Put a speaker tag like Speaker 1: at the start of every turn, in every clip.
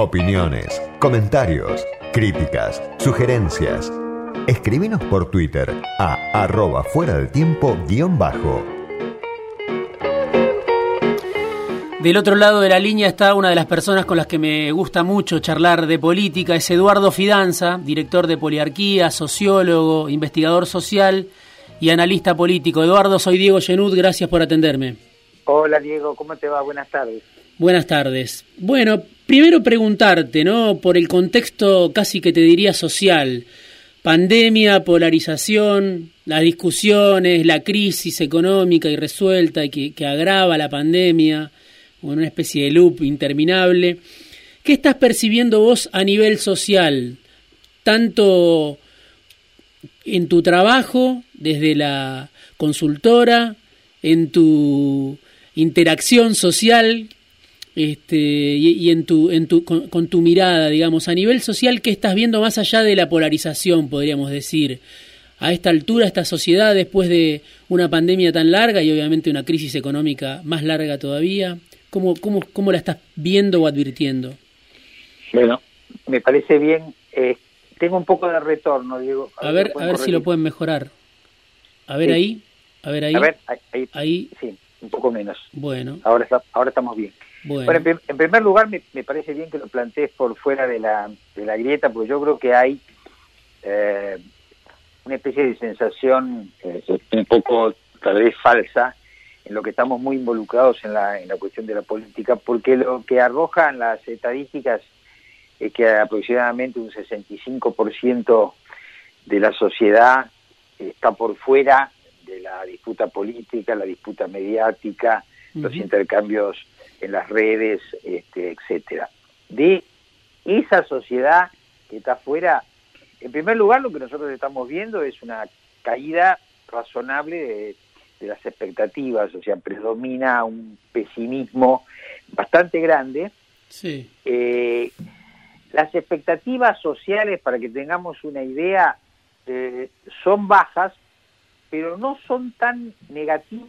Speaker 1: Opiniones, comentarios, críticas, sugerencias. Escribinos por Twitter a arroba fuera del tiempo guion bajo.
Speaker 2: Del otro lado de la línea está una de las personas con las que me gusta mucho charlar de política, es Eduardo Fidanza, director de Poliarquía, sociólogo, investigador social y analista político. Eduardo, soy Diego Genud, gracias por atenderme.
Speaker 3: Hola Diego, ¿cómo te va? Buenas tardes.
Speaker 2: Buenas tardes. Bueno, primero preguntarte, ¿no? Por el contexto casi que te diría social. Pandemia, polarización, las discusiones, la crisis económica irresuelta y que, que agrava la pandemia, una especie de loop interminable. ¿Qué estás percibiendo vos a nivel social? Tanto en tu trabajo, desde la consultora, en tu interacción social este, y, en tu, en tu, con, tu mirada, digamos, a nivel social, ¿qué estás viendo más allá de la polarización, podríamos decir? A esta altura, esta sociedad, después de una pandemia tan larga y obviamente una crisis económica más larga todavía, ¿cómo, cómo, cómo la estás viendo o advirtiendo?
Speaker 3: Bueno, me parece bien. Eh, tengo un poco de retorno, Diego.
Speaker 2: A, ver, a ver si lo pueden mejorar. A ver ahí, a ver ahí.
Speaker 3: A ver, ahí, ahí. Sí, un poco menos.
Speaker 2: Bueno.
Speaker 3: Ahora, ahora estamos bien. Bueno, en, primer lugar me, parece bien que lo plantees por fuera de la, de la grieta, porque yo creo que hay eh, una especie de sensación eh, un poco tal vez falsa en lo que estamos muy involucrados en la, en la cuestión de la política, porque lo que arrojan las estadísticas es que aproximadamente un 65% de la sociedad está por fuera de la disputa política, la disputa mediática, los intercambios en las redes, este, etcétera. De esa sociedad que está afuera, en primer lugar lo que nosotros estamos viendo es una caída razonable de, las expectativas, o sea, predomina un pesimismo bastante grande.
Speaker 2: Sí.
Speaker 3: Eh, las expectativas sociales, para que tengamos una idea, eh, son bajas, pero no son tan negativas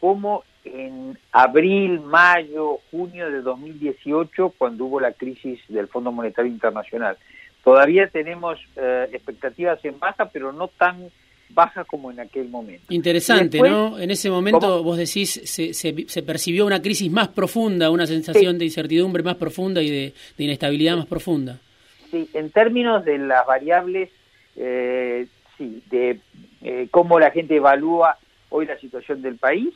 Speaker 3: como en abril, mayo, junio de 2018, cuando hubo la crisis del Fondo Monetario Internacional. Todavía tenemos eh, expectativas en baja, pero no tan bajas como en aquel momento.
Speaker 2: Interesante, ¿no? En ese momento vos decís, se, se, percibió una crisis más profunda, una sensación de incertidumbre más profunda y de, inestabilidad más profunda.
Speaker 3: Sí, en términos de las variables, eh, sí, de eh, cómo la gente evalúa hoy la situación del país,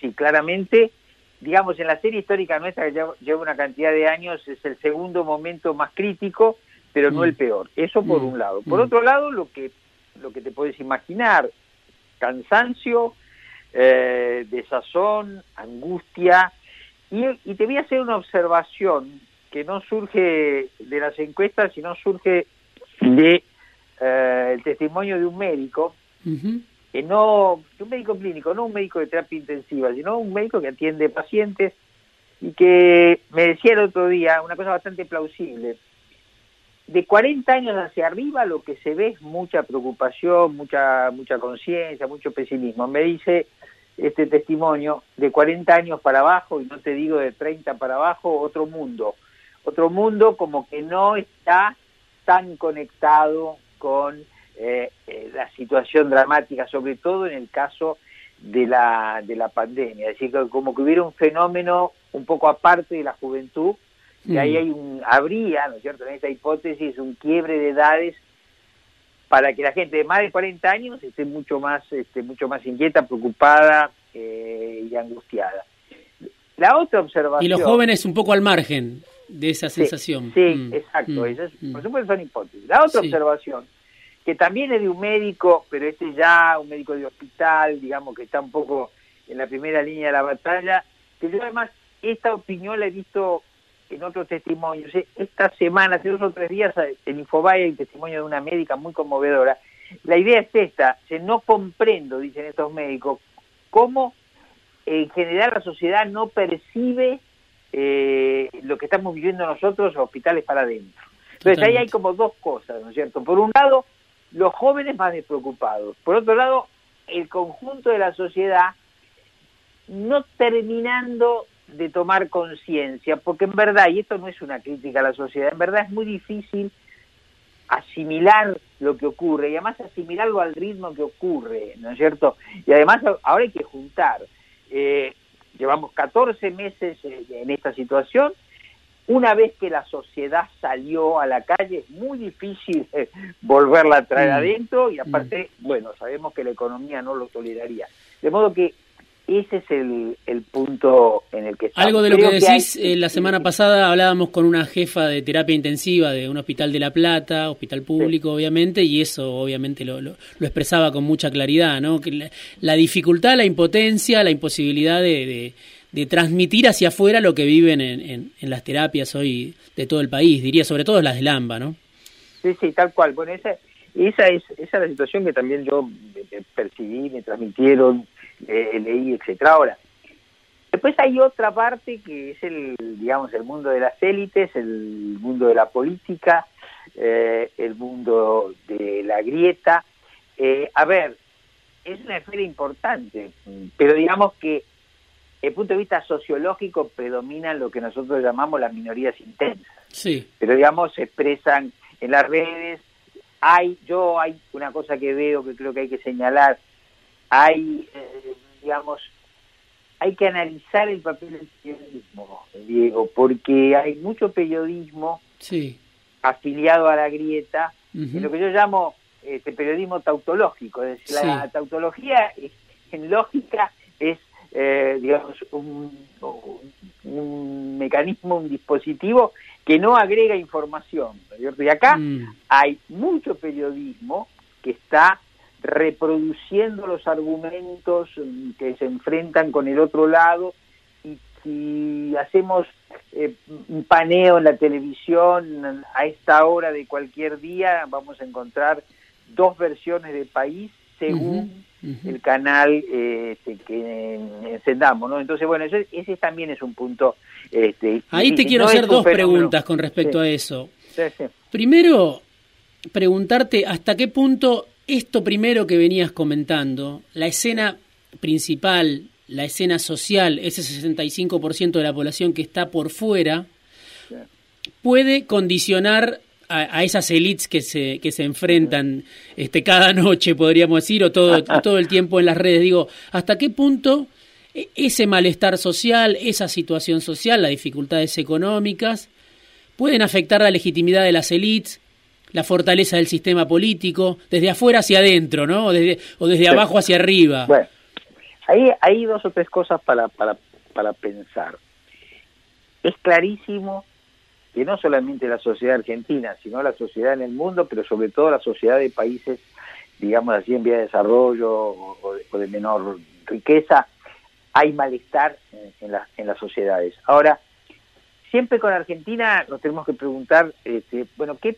Speaker 3: sí, claramente, digamos, en la serie histórica nuestra, que lleva una cantidad de años, es el segundo momento más crítico, pero no mm. el peor. Eso por mm. un lado. Por mm. otro lado, lo que, lo que te puedes imaginar, cansancio, eh, desazón, angustia, y, y te voy a hacer una observación que no surge de las encuestas, sino surge de eh, el testimonio de un médico que no, un médico clínico, no un médico de terapia intensiva, sino un médico que atiende pacientes y que me decía el otro día una cosa bastante plausible. De 40 años hacia arriba lo que se ve es mucha preocupación, mucha mucha conciencia, mucho pesimismo. Me dice este testimonio, de 40 años para abajo, y no te digo de 30 para abajo, otro mundo. Otro mundo como que no está tan conectado con eh, eh, la situación dramática, sobre todo en el caso de la, de la pandemia. Es decir, como que hubiera un fenómeno un poco aparte de la juventud, y ahí mm. hay un, habría, ¿no es cierto?, en esta hipótesis, un quiebre de edades para que la gente de más de 40 años esté mucho más, este, mucho más inquieta, preocupada eh, y angustiada. La otra observación...
Speaker 2: Y los jóvenes un poco al margen de esa sensación.
Speaker 3: Sí, mm. exacto. Mm. Por supuesto son hipótesis. La otra observación que también es de un médico, pero este ya un médico de hospital, digamos que está un poco en la primera línea de la batalla, que yo además esta opinión la he visto en otros testimonios. Esta semana, hace dos o tres días, en Infobae hay un testimonio de una médica muy conmovedora. La idea es esta, se no comprendo, dicen estos médicos, cómo en general la sociedad no percibe eh, lo que estamos viviendo nosotros, hospitales para adentro. Entonces ahí hay como dos cosas, ¿no es cierto? Por un lado, los jóvenes más despreocupados. Por otro lado, el conjunto de la sociedad no terminando de tomar conciencia, porque en verdad, y esto no es una crítica a la sociedad, en verdad es muy difícil asimilar lo que ocurre y además asimilarlo al ritmo que ocurre, ¿no es cierto? Y además ahora hay que juntar. Eh, llevamos 14 meses en esta situación. Una vez que la sociedad salió a la calle es muy difícil eh, volverla a traer mm. adentro y aparte, mm. bueno, sabemos que la economía no lo toleraría. De modo que ese es el, el punto en el que estamos.
Speaker 2: Algo de lo que decís, eh, la semana pasada hablábamos con una jefa de terapia intensiva de un hospital de La Plata, hospital público obviamente, y eso obviamente lo, lo, expresaba con mucha claridad, ¿no? Que la, dificultad, la impotencia, la imposibilidad de, de, transmitir hacia afuera lo que viven en, en, las terapias hoy de todo el país, diría, sobre todo las de Lamba, ¿no?
Speaker 3: Sí, sí, tal cual. Bueno, esa, esa, es, esa es la situación que también yo percibí, me transmitieron eh, leí, etcétera. Ahora, después hay otra parte que es el, digamos, el mundo de las élites, el mundo de la política, eh, el mundo de la grieta. Eh, a ver, es una esfera importante, pero digamos que el punto de vista sociológico predominan lo que nosotros llamamos las minorías intensas.
Speaker 2: Sí.
Speaker 3: Pero digamos, se expresan en las redes. Hay, yo hay una cosa que veo que creo que hay que señalar, hay, eh, digamos, hay que analizar el papel del periodismo, Diego, porque hay mucho periodismo
Speaker 2: sí.
Speaker 3: afiliado a la grieta, en lo que yo llamo este periodismo tautológico, es decir, la tautología en lógica es, eh, digamos, un, un, mecanismo, un dispositivo que no agrega información, Y acá mm. hay mucho periodismo que está reproduciendo los argumentos que se enfrentan con el otro lado y si hacemos eh, un paneo en la televisión a esta hora de cualquier día vamos a encontrar dos versiones de país según el canal este, que encendamos, ¿no? Entonces, bueno, ese, ese también es un punto... Este,
Speaker 2: Ahí te quiero hacer dos preguntas con respecto a eso. Primero, preguntarte hasta qué punto esto primero que venías comentando, la escena principal, la escena social, ese 65% de la población que está por fuera, puede condicionar a, esas élites que se, que se enfrentan este, cada noche, podríamos decir, o todo, todo el tiempo en las redes. Digo, ¿hasta qué punto e, ese malestar social, esa situación social, las dificultades económicas, pueden afectar la legitimidad de las élites la fortaleza del sistema político, desde afuera hacia adentro, ¿no? O desde, o desde abajo hacia arriba.
Speaker 3: Bueno, ahí hay dos o tres cosas para, para, para pensar. Es clarísimo que no solamente la sociedad argentina, sino la sociedad en el mundo, pero sobre todo la sociedad de países, digamos así, en vía de desarrollo o de, menor riqueza, hay malestar en, en las sociedades. Ahora, siempre con Argentina nos tenemos que preguntar, este, bueno, ¿qué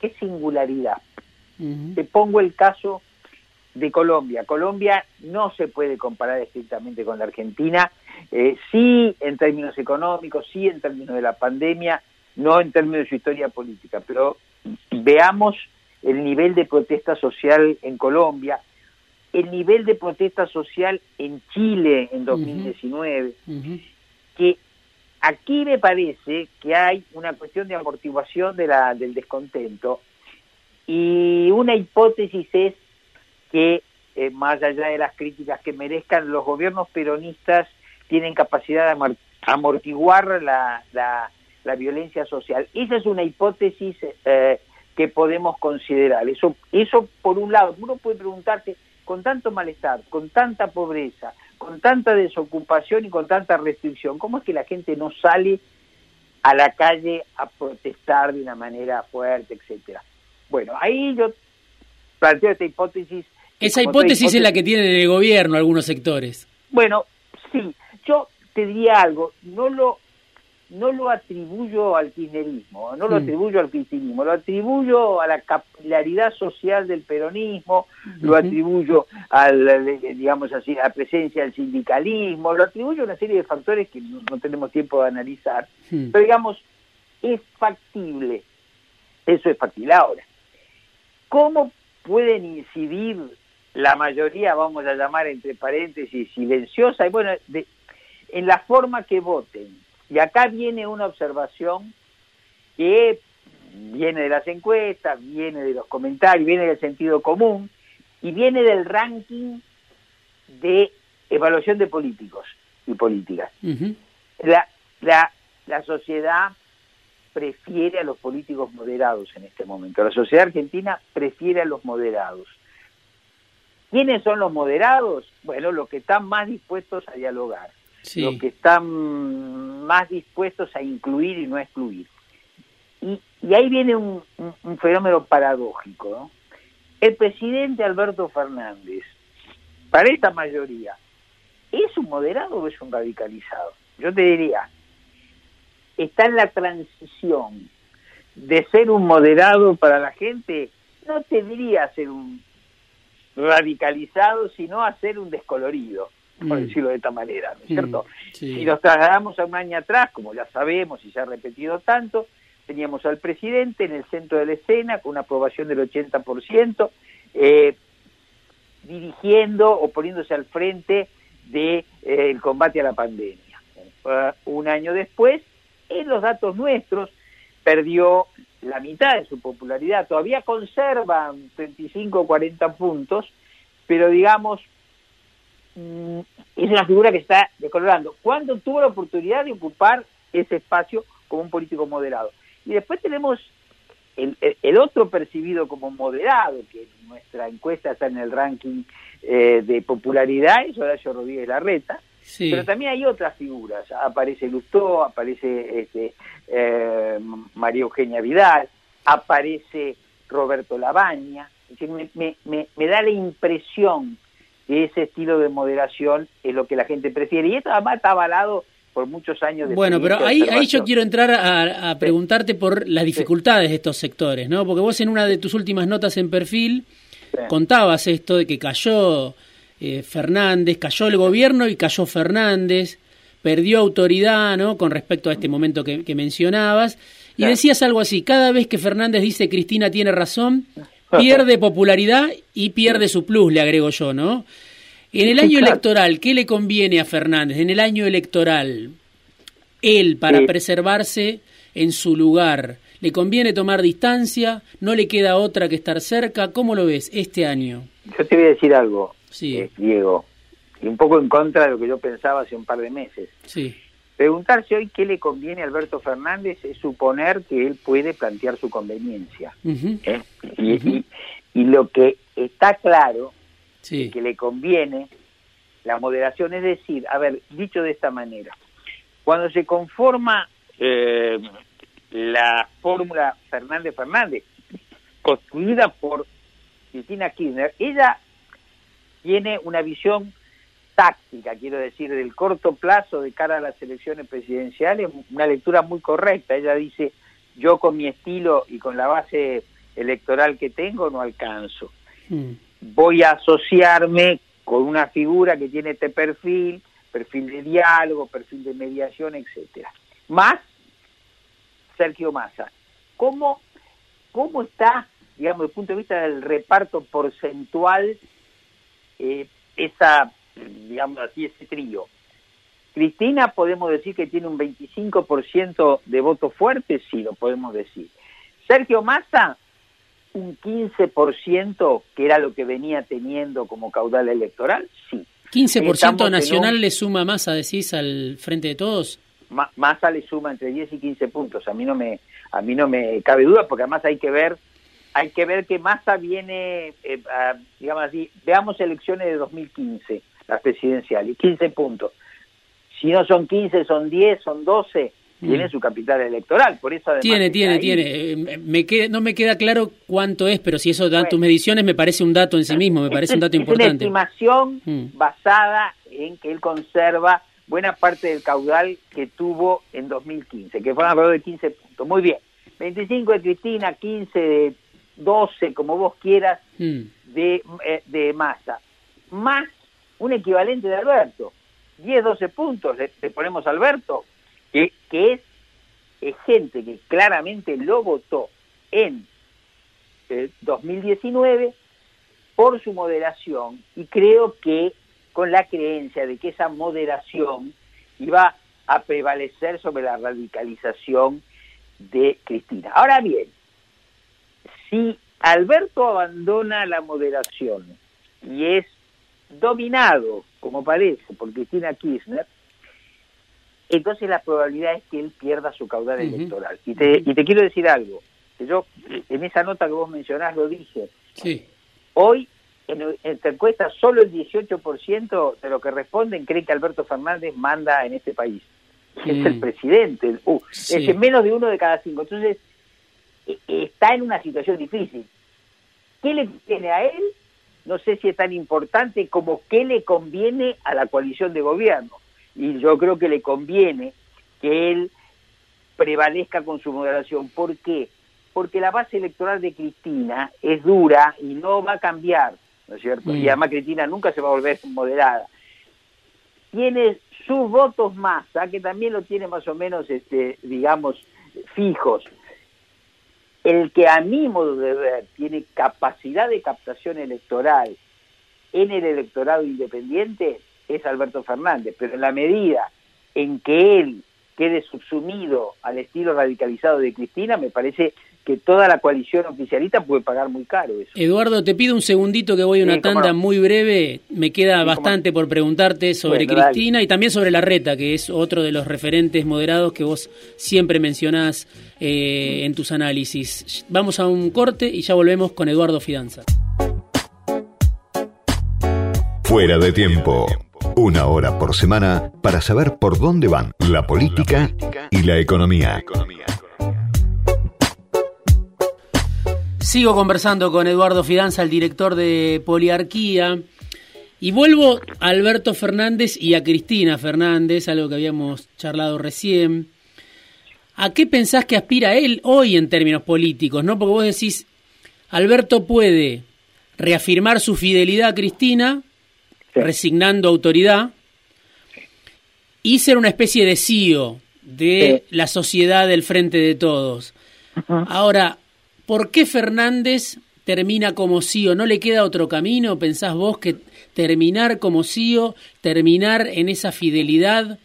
Speaker 3: qué singularidad. Te pongo el caso de Colombia. Colombia no se puede comparar estrictamente con la Argentina, eh, sí en términos económicos, sí en términos de la pandemia, no en términos de su historia política, pero veamos el nivel de protesta social en Colombia, el nivel de protesta social en Chile en 2019, que Aquí me parece que hay una cuestión de amortiguación de la, del descontento y una hipótesis es que, eh, más allá de las críticas que merezcan, los gobiernos peronistas tienen capacidad de amortiguar la, la, violencia social. Esa es una hipótesis eh, que podemos considerar. Eso, eso por un lado, uno puede preguntarse, con tanto malestar, con tanta pobreza, con tanta desocupación y con tanta restricción, ¿cómo es que la gente no sale a la calle a protestar de una manera fuerte, etcétera? Bueno, ahí yo planteo esta hipótesis.
Speaker 2: Esa hipótesis, es la que tienen el gobierno algunos sectores.
Speaker 3: Bueno, sí, yo te diría algo, no lo no lo atribuyo al kirchnerismo, no lo atribuyo al cristianismo, lo atribuyo a la capilaridad social del peronismo, lo atribuyo a la, digamos así, la presencia del sindicalismo, lo atribuyo a una serie de factores que no, tenemos tiempo de analizar, pero digamos, es factible, eso es factible. Ahora, ¿cómo pueden incidir la mayoría, vamos a llamar entre paréntesis, silenciosa? Y bueno, de, en la forma que voten. Y acá viene una observación que viene de las encuestas, viene de los comentarios, viene del sentido común y viene del ranking de evaluación de políticos y políticas. la, la, la sociedad prefiere a los políticos moderados en este momento. La sociedad argentina prefiere a los moderados. ¿Quiénes son los moderados? Bueno, los que están más dispuestos a dialogar, los que están más dispuestos a incluir y no a excluir. Y, ahí viene un, fenómeno paradójico. El presidente Alberto Fernández, para esta mayoría, ¿es un moderado o es un radicalizado? Yo te diría, está en la transición de ser un moderado para la gente, no te diría ser un radicalizado, sino a ser un descolorido, por mm. decirlo de esta manera, ¿no es cierto? Mm, si nos trasladamos a un año atrás, como ya sabemos y se ha repetido tanto, teníamos al presidente en el centro de la escena con una aprobación del 80%, eh, dirigiendo o poniéndose al frente del de, eh, combate a la pandemia. Uh, un año después, en los datos nuestros, perdió la mitad de su popularidad. Todavía conserva 35 o 40 puntos, pero digamos, mm, es una figura que está decolorando. ¿Cuándo tuvo la oportunidad de ocupar ese espacio como un político moderado? Y después tenemos el, otro percibido como moderado, que en nuestra encuesta está en el ranking eh, de popularidad, es Horacio Rodríguez Larreta, pero también hay otras figuras, aparece Lustó, aparece este, eh, María Eugenia Vidal, aparece Roberto Labaña, me, me, me, da la impresión ese estilo de moderación es lo que la gente prefiere, y esto además está avalado por muchos años de
Speaker 2: Bueno, pero ahí, ahí yo quiero entrar a, preguntarte por las dificultades de estos sectores, ¿no? Porque vos en una de tus últimas notas en perfil contabas esto de que cayó eh, Fernández, cayó el gobierno y cayó Fernández, perdió autoridad, ¿no? Con respecto a este momento que, mencionabas. Y decías algo así, cada vez que Fernández dice Cristina tiene razón, pierde popularidad y pierde su plus, le agrego yo, ¿no? En el año electoral, ¿qué le conviene a Fernández? En el año electoral, él, para preservarse en su lugar, ¿le conviene tomar distancia? ¿No le queda otra que estar cerca? ¿Cómo lo ves este año?
Speaker 3: Yo te voy a decir algo, eh, Diego, y un poco en contra de lo que yo pensaba hace un par de meses.
Speaker 2: Sí.
Speaker 3: Preguntarse hoy qué le conviene a Alberto Fernández es suponer que él puede plantear su conveniencia. ¿eh? y, y, lo que está claro que le conviene la moderación. Es decir, a ver, dicho de esta manera, cuando se conforma eh, la fórmula Fernández Fernández, construida por Cristina Kirchner, ella tiene una visión táctica, quiero decir, del corto plazo de cara a las elecciones presidenciales, una lectura muy correcta. Ella dice, yo con mi estilo y con la base electoral que tengo no alcanzo. Mm voy a asociarme con una figura que tiene este perfil, perfil de diálogo, perfil de mediación, etcétera. Más Sergio Massa. ¿Cómo, cómo está, digamos, desde el punto de vista del reparto porcentual, eh, esa, digamos así, ese trío? Cristina podemos decir que tiene un 25% de votos fuertes, sí, lo podemos decir. Sergio Massa, un 15%, que era lo que venía teniendo como caudal electoral, sí.
Speaker 2: ¿15% nacional le suma Massa, decís, al frente de todos?
Speaker 3: Massa le suma entre 10 y 15 puntos. A mí no me, a mí no me cabe duda, porque además hay que ver, hay que ver que Massa viene, eh, digamos así, veamos elecciones de 2015, las presidenciales, 15 puntos. Si no son 15, son 10, son 12 tiene mm. su capital electoral, por eso
Speaker 2: Tiene, tiene, tiene. Eh, no me queda claro cuánto es, pero si eso da tus mediciones me parece un dato en sí mismo, me parece un dato importante.
Speaker 3: Es una estimación mm. basada en que él conserva buena parte del caudal que tuvo en 2015, que fue alrededor de 15 puntos. Muy bien. 25 de Cristina, 15 de 12, como vos quieras, mm. de, eh, de masa. Más un equivalente de Alberto. 10, 12 puntos le, ponemos a Alberto, que, es, gente que claramente lo votó en 2019 eh, por su moderación y creo que con la creencia de que esa moderación iba a prevalecer sobre la radicalización de Cristina. Ahora bien, si Alberto abandona la moderación y es dominado, como parece, por Cristina Kirchner, entonces la probabilidad es que él pierda su caudal electoral. Y te, y te quiero decir algo, que yo en esa nota que vos mencionás lo dije.
Speaker 2: Sí.
Speaker 3: Hoy en esta encuesta solo el 18% de lo que responden cree que Alberto Fernández manda en este país. Es el presidente, uh, es menos de uno de cada cinco. Entonces, e, está en una situación difícil. ¿Qué le tiene a él? No sé si es tan importante como qué le conviene a la coalición de gobierno. Y yo creo que le conviene que él prevalezca con su moderación. ¿Por qué? Porque la base electoral de Cristina es dura y no va a cambiar ¿no es cierto? Y además Cristina nunca se va a volver moderada. Tiene sus votos masa, que también lo tiene más o menos, este, digamos, fijos. El que a mi modo de ver tiene capacidad de captación electoral en el electorado independiente es Alberto Fernández, pero en la medida en que él quede subsumido al estilo radicalizado de Cristina, me parece que toda la coalición oficialista puede pagar muy caro eso.
Speaker 2: Eduardo, te pido un segundito que voy a una tanda muy breve. Me queda bastante por preguntarte sobre Cristina y también sobre la reta, que es otro de los referentes moderados que vos siempre mencionás eh, en tus análisis. Vamos a un corte y ya volvemos con Eduardo Fidanza.
Speaker 1: Fuera de tiempo. Una hora por semana para saber por dónde van la política y la economía.
Speaker 2: Sigo conversando con Eduardo Fidanza, el director de Poliarquía, y vuelvo a Alberto Fernández y a Cristina Fernández, algo que habíamos charlado recién. ¿A qué pensás que aspira él hoy en términos políticos? ¿no? Porque vos decís, Alberto puede reafirmar su fidelidad a Cristina, resignando autoridad, y ser una especie de CEO de la sociedad del frente de todos. Ahora, ¿Por qué Fernández termina como CEO? ¿No le queda otro camino? ¿Pensás vos que terminar como CEO, terminar en esa fidelidad?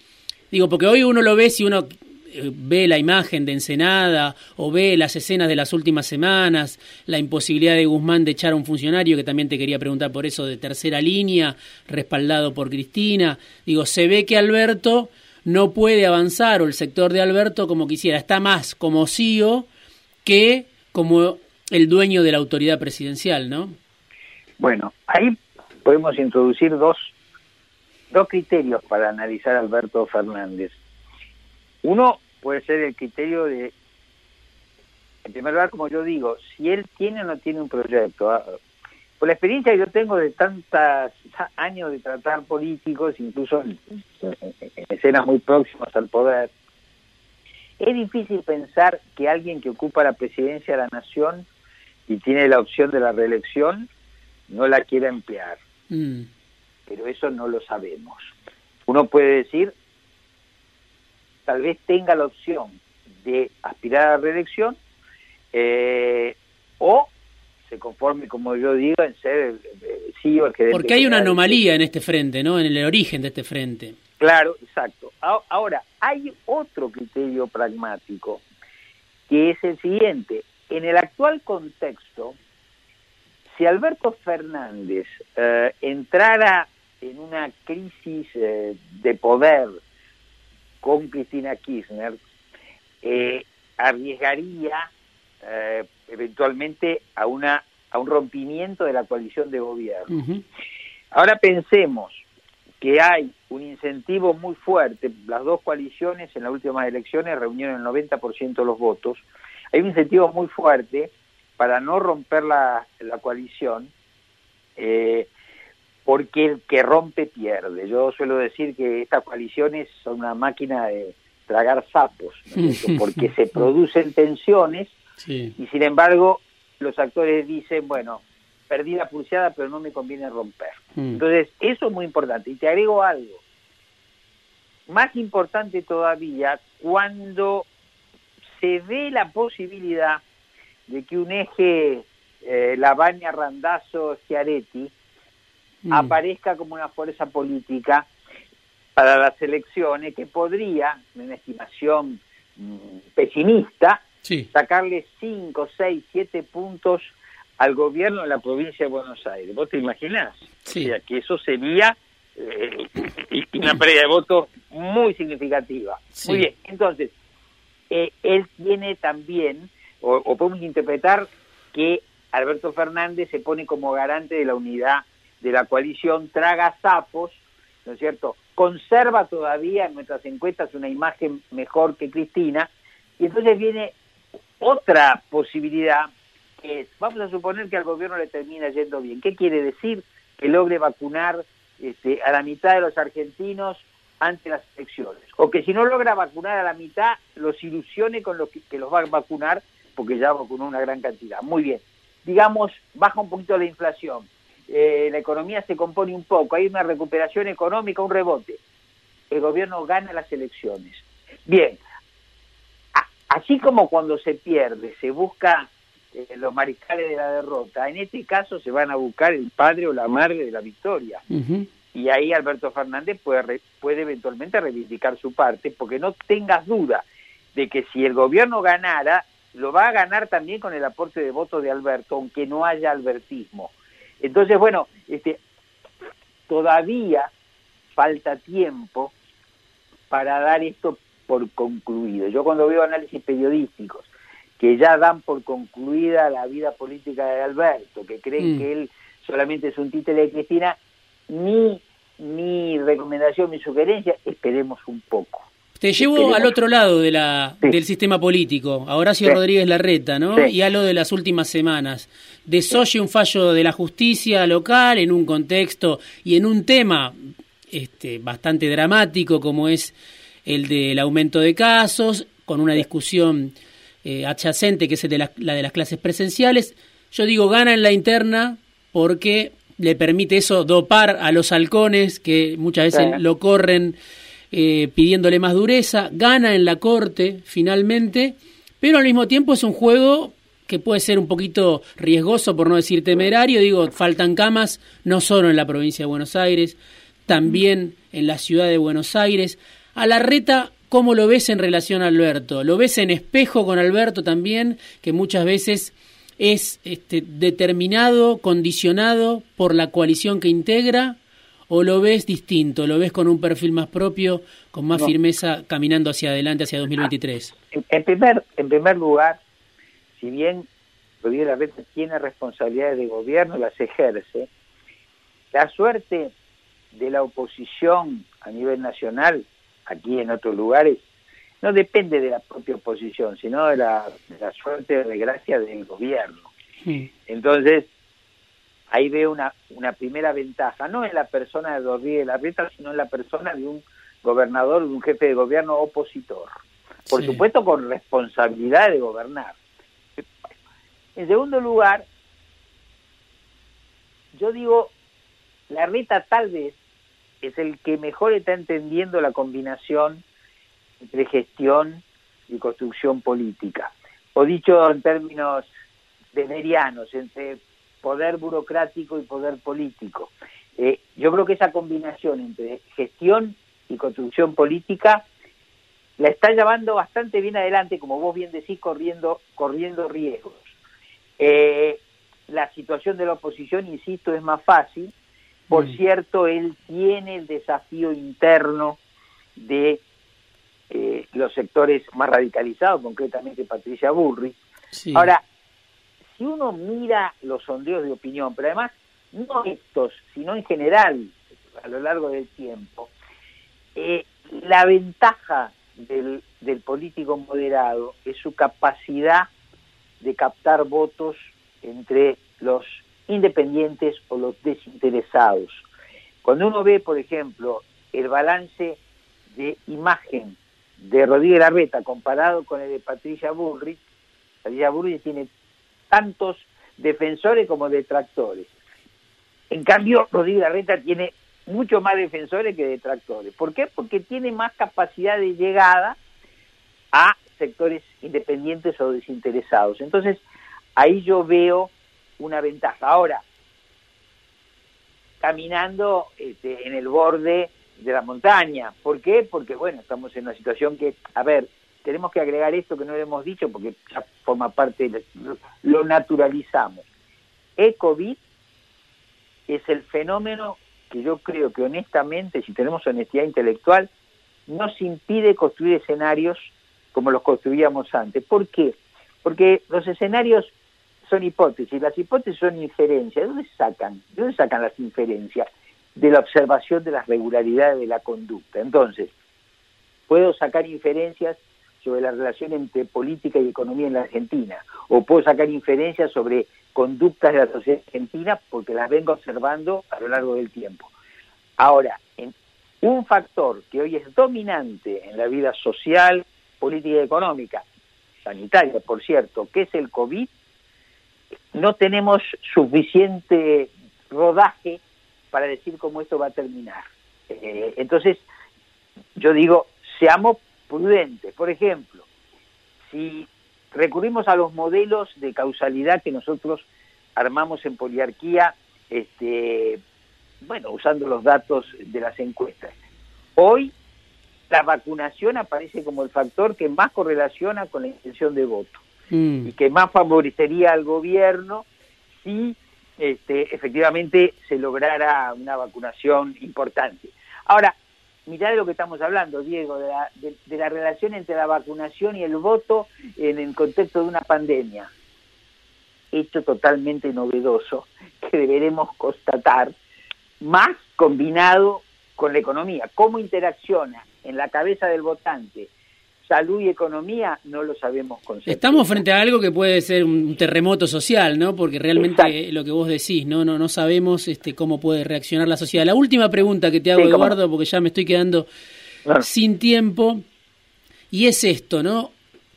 Speaker 2: Digo, porque hoy uno lo ve si uno eh, ve la imagen de Ensenada o ve las escenas de las últimas semanas, la imposibilidad de Guzmán de echar a un funcionario, que también te quería preguntar por eso, de tercera línea, respaldado por Cristina. Digo, se ve que Alberto no puede avanzar o el sector de Alberto como quisiera, está más como CEO que como el dueño de la autoridad presidencial, ¿no?
Speaker 3: Bueno, ahí podemos introducir dos, dos criterios para analizar a Alberto Fernández. Uno puede ser el criterio de, en primer lugar, como yo digo, si él tiene o no tiene un proyecto. Ah, por la experiencia que yo tengo de tantos años de tratar políticos, incluso en escenas muy próximas al poder, es difícil pensar que alguien que ocupa la presidencia de la nación y tiene la opción de la reelección no la quiera emplear. Mm. Pero eso no lo sabemos. Uno puede decir, tal vez tenga la opción de aspirar a la reelección eh, o se conforme, como yo digo, en ser el, CEO el
Speaker 2: que... Porque hay una anomalía en este frente, ¿no? En el origen de este frente.
Speaker 3: Claro, exacto. Ahora, hay otro criterio pragmático, que es el siguiente. En el actual contexto, si Alberto Fernández eh, entrara en una crisis eh, de poder con Cristina Kirchner, eh, arriesgaría eventualmente a, una, a un rompimiento de la coalición de gobierno. Ahora pensemos, que hay un incentivo muy fuerte, las dos coaliciones en las últimas elecciones reunieron el 90% de los votos, hay un incentivo muy fuerte para no romper la, coalición, eh, porque el que rompe pierde. Yo suelo decir que estas coaliciones son una máquina de tragar sapos, porque se producen tensiones y sin embargo los actores dicen, bueno, perdí la pulseada, pero no me conviene romper. Mm. Entonces, eso es muy importante. Y te agrego algo. Más importante todavía, cuando se ve la posibilidad de que un eje eh, Lavagna, Randazzo, Schiaretti mm. aparezca como una fuerza política para las elecciones que podría, en una estimación mm, pesimista, sacarle 5, 6, 7 puntos al gobierno de la provincia de Buenos Aires. ¿Vos te imaginás? Sí. O sea, que eso sería eh, una pérdida de votos muy significativa. Muy bien, entonces, eh, él tiene también, o, podemos interpretar que Alberto Fernández se pone como garante de la unidad de la coalición, traga sapos, ¿no es cierto? Conserva todavía en nuestras encuestas una imagen mejor que Cristina, y entonces viene otra posibilidad, vamos a suponer que al gobierno le termina yendo bien. ¿Qué quiere decir? Que logre vacunar este, a la mitad de los argentinos ante las elecciones. O que si no logra vacunar a la mitad, los ilusione con lo que, los va a vacunar, porque ya vacunó una gran cantidad. Muy bien. Digamos, baja un poquito la inflación. Eh, la economía se compone un poco, hay una recuperación económica, un rebote. El gobierno gana las elecciones. Bien, así como cuando se pierde, se busca eh, los mariscales de la derrota, en este caso se van a buscar el padre o la madre de la victoria y ahí Alberto Fernández puede, puede eventualmente reivindicar su parte, porque no tengas duda de que si el gobierno ganara, lo va a ganar también con el aporte de votos de Alberto, aunque no haya albertismo. Entonces, bueno, este, todavía falta tiempo para dar esto por concluido. Yo cuando veo análisis periodísticos que ya dan por concluida la vida política de Alberto, que creen mm. que él solamente es un títere de Cristina, mi, mi recomendación, mi sugerencia, esperemos un poco.
Speaker 2: Te llevo al otro lado de la, del sistema político, a Horacio Rodríguez Larreta, ¿no? Y a lo de las últimas semanas. Desoye un fallo de la justicia local en un contexto y en un tema este, bastante dramático como es el del aumento de casos, con una discusión eh, adyacente que es de la, la de las clases presenciales. Yo digo, gana en la interna porque le permite eso dopar a los halcones que muchas veces lo corren eh, pidiéndole más dureza, gana en la corte finalmente, pero al mismo tiempo es un juego que puede ser un poquito riesgoso, por no decir temerario, digo, faltan camas no solo en la provincia de Buenos Aires, también en la ciudad de Buenos Aires. A la reta, ¿cómo lo ves en relación a Alberto? ¿Lo ves en espejo con Alberto también, que muchas veces es este, determinado, condicionado por la coalición que integra o lo ves distinto, lo ves con un perfil más propio, con más firmeza caminando hacia adelante, hacia 2023?
Speaker 3: En primer, en primer lugar, si bien Rodríguez Larreta tiene responsabilidades de gobierno, las ejerce, la suerte de la oposición a nivel nacional, aquí en otros lugares, no depende de la propia oposición, sino de la, suerte de gracia del gobierno. Entonces, ahí veo una, una primera ventaja, no en la persona de Rodríguez Larreta, sino en la persona de un gobernador, de un jefe de gobierno opositor. Por supuesto, con responsabilidad de gobernar. En segundo lugar, yo digo, Larreta tal vez es el que mejor está entendiendo la combinación entre gestión y construcción política. O dicho en términos medianos, entre poder burocrático y poder político. Eh, yo creo que esa combinación entre gestión y construcción política la está llevando bastante bien adelante, como vos bien decís, corriendo, corriendo riesgos. Eh, la situación de la oposición, insisto, es más fácil. Por cierto, él tiene el desafío interno de eh, los sectores más radicalizados, concretamente Patricia Burri. Ahora, si uno mira los sondeos de opinión, pero además no estos, sino en general a lo largo del tiempo, eh, la ventaja del, del político moderado es su capacidad de captar votos entre los independientes o los desinteresados. Cuando uno ve, por ejemplo, el balance de imagen de Rodríguez Larreta comparado con el de Patricia Bullrich, Patricia Bullrich tiene tantos defensores como detractores. En cambio, Rodríguez Larreta tiene mucho más defensores que detractores. ¿Por qué? Porque tiene más capacidad de llegada a sectores independientes o desinteresados. Entonces, ahí yo veo una ventaja. Ahora, caminando este, en el borde de la montaña. ¿Por qué? Porque, bueno, estamos en una situación que, a ver, tenemos que agregar esto que no le hemos dicho porque ya forma parte, de, lo naturalizamos. El COVID es el fenómeno que yo creo que honestamente, si tenemos honestidad intelectual, nos impide construir escenarios como los construíamos antes. ¿Por qué? Porque los escenarios son hipótesis, las hipótesis son inferencias. ¿De dónde sacan? ¿De dónde sacan las inferencias? De la observación de las regularidades de la conducta. Entonces, puedo sacar inferencias sobre la relación entre política y economía en la Argentina, o puedo sacar inferencias sobre conductas de la sociedad argentina porque las vengo observando a lo largo del tiempo. Ahora, en un factor que hoy es dominante en la vida social, política y económica, sanitaria, por cierto, que es el COVID, no tenemos suficiente rodaje para decir cómo esto va a terminar. Eh, entonces, yo digo, seamos prudentes. Por ejemplo, si recurrimos a los modelos de causalidad que nosotros armamos en poliarquía, este, bueno, usando los datos de las encuestas. Hoy la vacunación aparece como el factor que más correlaciona con la intención de voto mm. y que más favorecería al gobierno si este, efectivamente se lograra una vacunación importante. Ahora, mirá de lo que estamos hablando, Diego, de la, de la relación entre la vacunación y el voto en el contexto de una pandemia. Hecho totalmente novedoso que deberemos constatar, más combinado con la economía. ¿Cómo interacciona en la cabeza del votante salud y economía no lo sabemos.
Speaker 2: Estamos frente a algo que puede ser un terremoto social, ¿no? Porque realmente lo que vos decís, no no no sabemos este cómo puede reaccionar la sociedad. La última pregunta que te hago, Eduardo, porque ya me estoy quedando sin tiempo, y es esto, ¿no?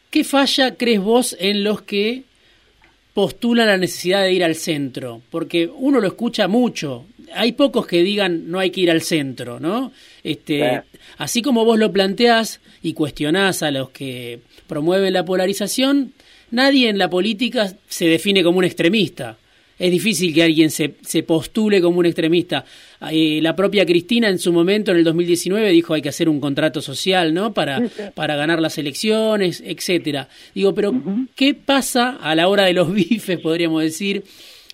Speaker 2: ¿Qué falla crees vos en los que postulan la necesidad de ir al centro? Porque uno lo escucha mucho, hay pocos que digan no hay que ir al centro, ¿no? Este, Así como vos lo planteás y cuestionás a los que promueven la polarización, nadie en la política se define como un extremista. Es difícil que alguien se, se postule como un extremista. Eh, la propia Cristina en su momento, en el 2019, dijo hay que hacer un contrato social, ¿no? Para, para ganar las elecciones, etcétera. Digo, pero ¿qué pasa a la hora de los bifes, podríamos decir?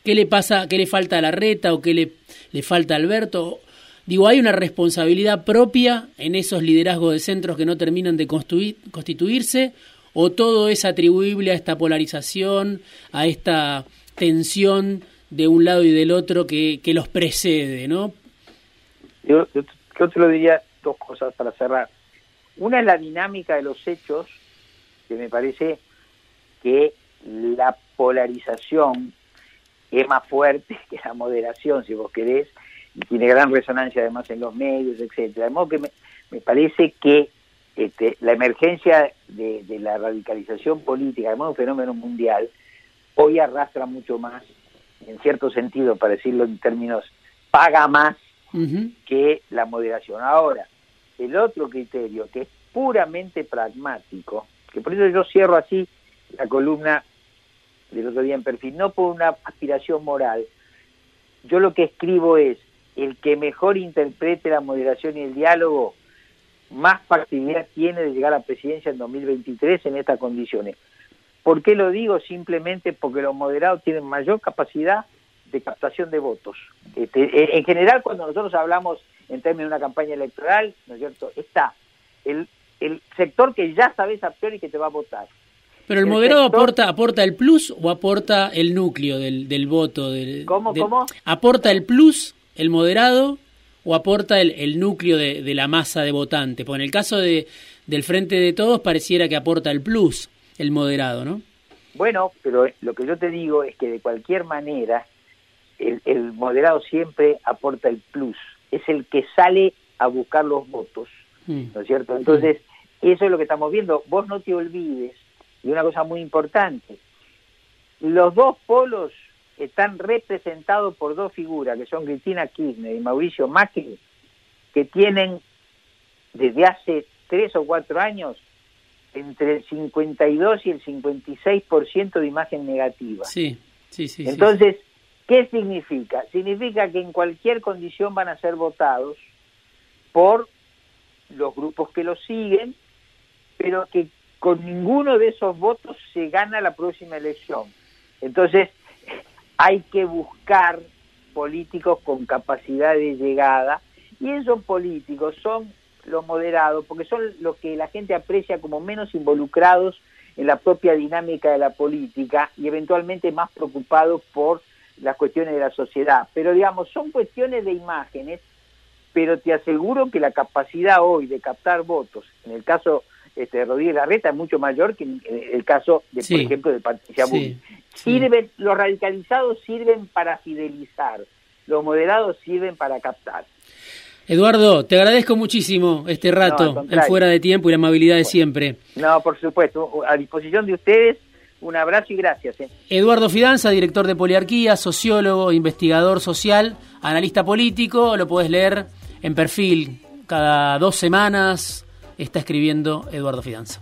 Speaker 2: ¿Qué le pasa, qué le falta a la reta o qué le le falta Alberto. Digo, hay una responsabilidad propia en esos liderazgos de centros que no terminan de constituirse, o todo es atribuible a esta polarización, a esta tensión de un lado y del otro que, los precede, ¿no?
Speaker 3: Yo, yo, te lo diría dos cosas para cerrar. Una es la dinámica de los hechos, que me parece que la polarización es más fuerte que la moderación, si vos querés, y tiene gran resonancia además en los medios, etcétera. De modo que me, parece que este, la emergencia de, la radicalización política, además un fenómeno mundial, hoy arrastra mucho más, en cierto sentido, para decirlo en términos, paga más que la moderación. Ahora, el otro criterio, que es puramente pragmático, que por eso yo cierro así la columna del otro día en perfil, no por una aspiración moral. Yo lo que escribo es, el que mejor interprete la moderación y el diálogo, más facilidad tiene de llegar a la presidencia en 2023 en estas condiciones. ¿Por qué lo digo? Simplemente porque los moderados tienen mayor capacidad de captación de votos. Este, en general, cuando nosotros hablamos en términos de una campaña electoral, ¿no es cierto? Está el, el sector que ya sabes a priori que te va a votar.
Speaker 2: Pero el, moderado aporta aporta el plus o aporta el núcleo del, del voto. Del,
Speaker 3: ¿Cómo, cómo?
Speaker 2: ¿Aporta el plus el moderado o aporta el, el núcleo de, de, la masa de votantes? Porque en el caso de, del Frente de Todos pareciera que aporta el plus el moderado, ¿no?
Speaker 3: Bueno, pero lo que yo te digo es que de cualquier manera el, el moderado siempre aporta el plus. Es el que sale a buscar los votos, mm. ¿no es cierto? Entonces, mm. eso es lo que estamos viendo. Vos no te olvides y una cosa muy importante, los dos polos están representados por dos figuras, que son Cristina Kirchner y Mauricio Macri, que tienen desde hace tres o cuatro años entre el 52 y el 56% de imagen negativa.
Speaker 2: Sí, sí, sí.
Speaker 3: por los grupos que lo siguen, pero que con ninguno de esos votos se gana la próxima elección. Entonces, hay que buscar políticos con capacidad de llegada, y esos políticos son los moderados, porque son los que la gente aprecia como menos involucrados en la propia dinámica de la política y eventualmente más preocupados por las cuestiones de la sociedad. Pero digamos, son cuestiones de imágenes, pero te aseguro que la capacidad hoy de captar votos, en el caso este, Rodríguez Larreta, es mucho mayor que en el caso, de, por ejemplo, de Patricia sí, Sirven, Los radicalizados sirven para fidelizar, los moderados sirven para captar.
Speaker 2: Eduardo, te agradezco muchísimo este rato en fuera de tiempo y la amabilidad de siempre.
Speaker 3: No, por supuesto, a disposición de ustedes. Un abrazo y gracias. Eh.
Speaker 2: Eduardo Fidanza, director de Poliarquía, sociólogo, investigador social, analista político, lo puedes leer en perfil cada dos semanas. Está escribiendo Eduardo Fidanza.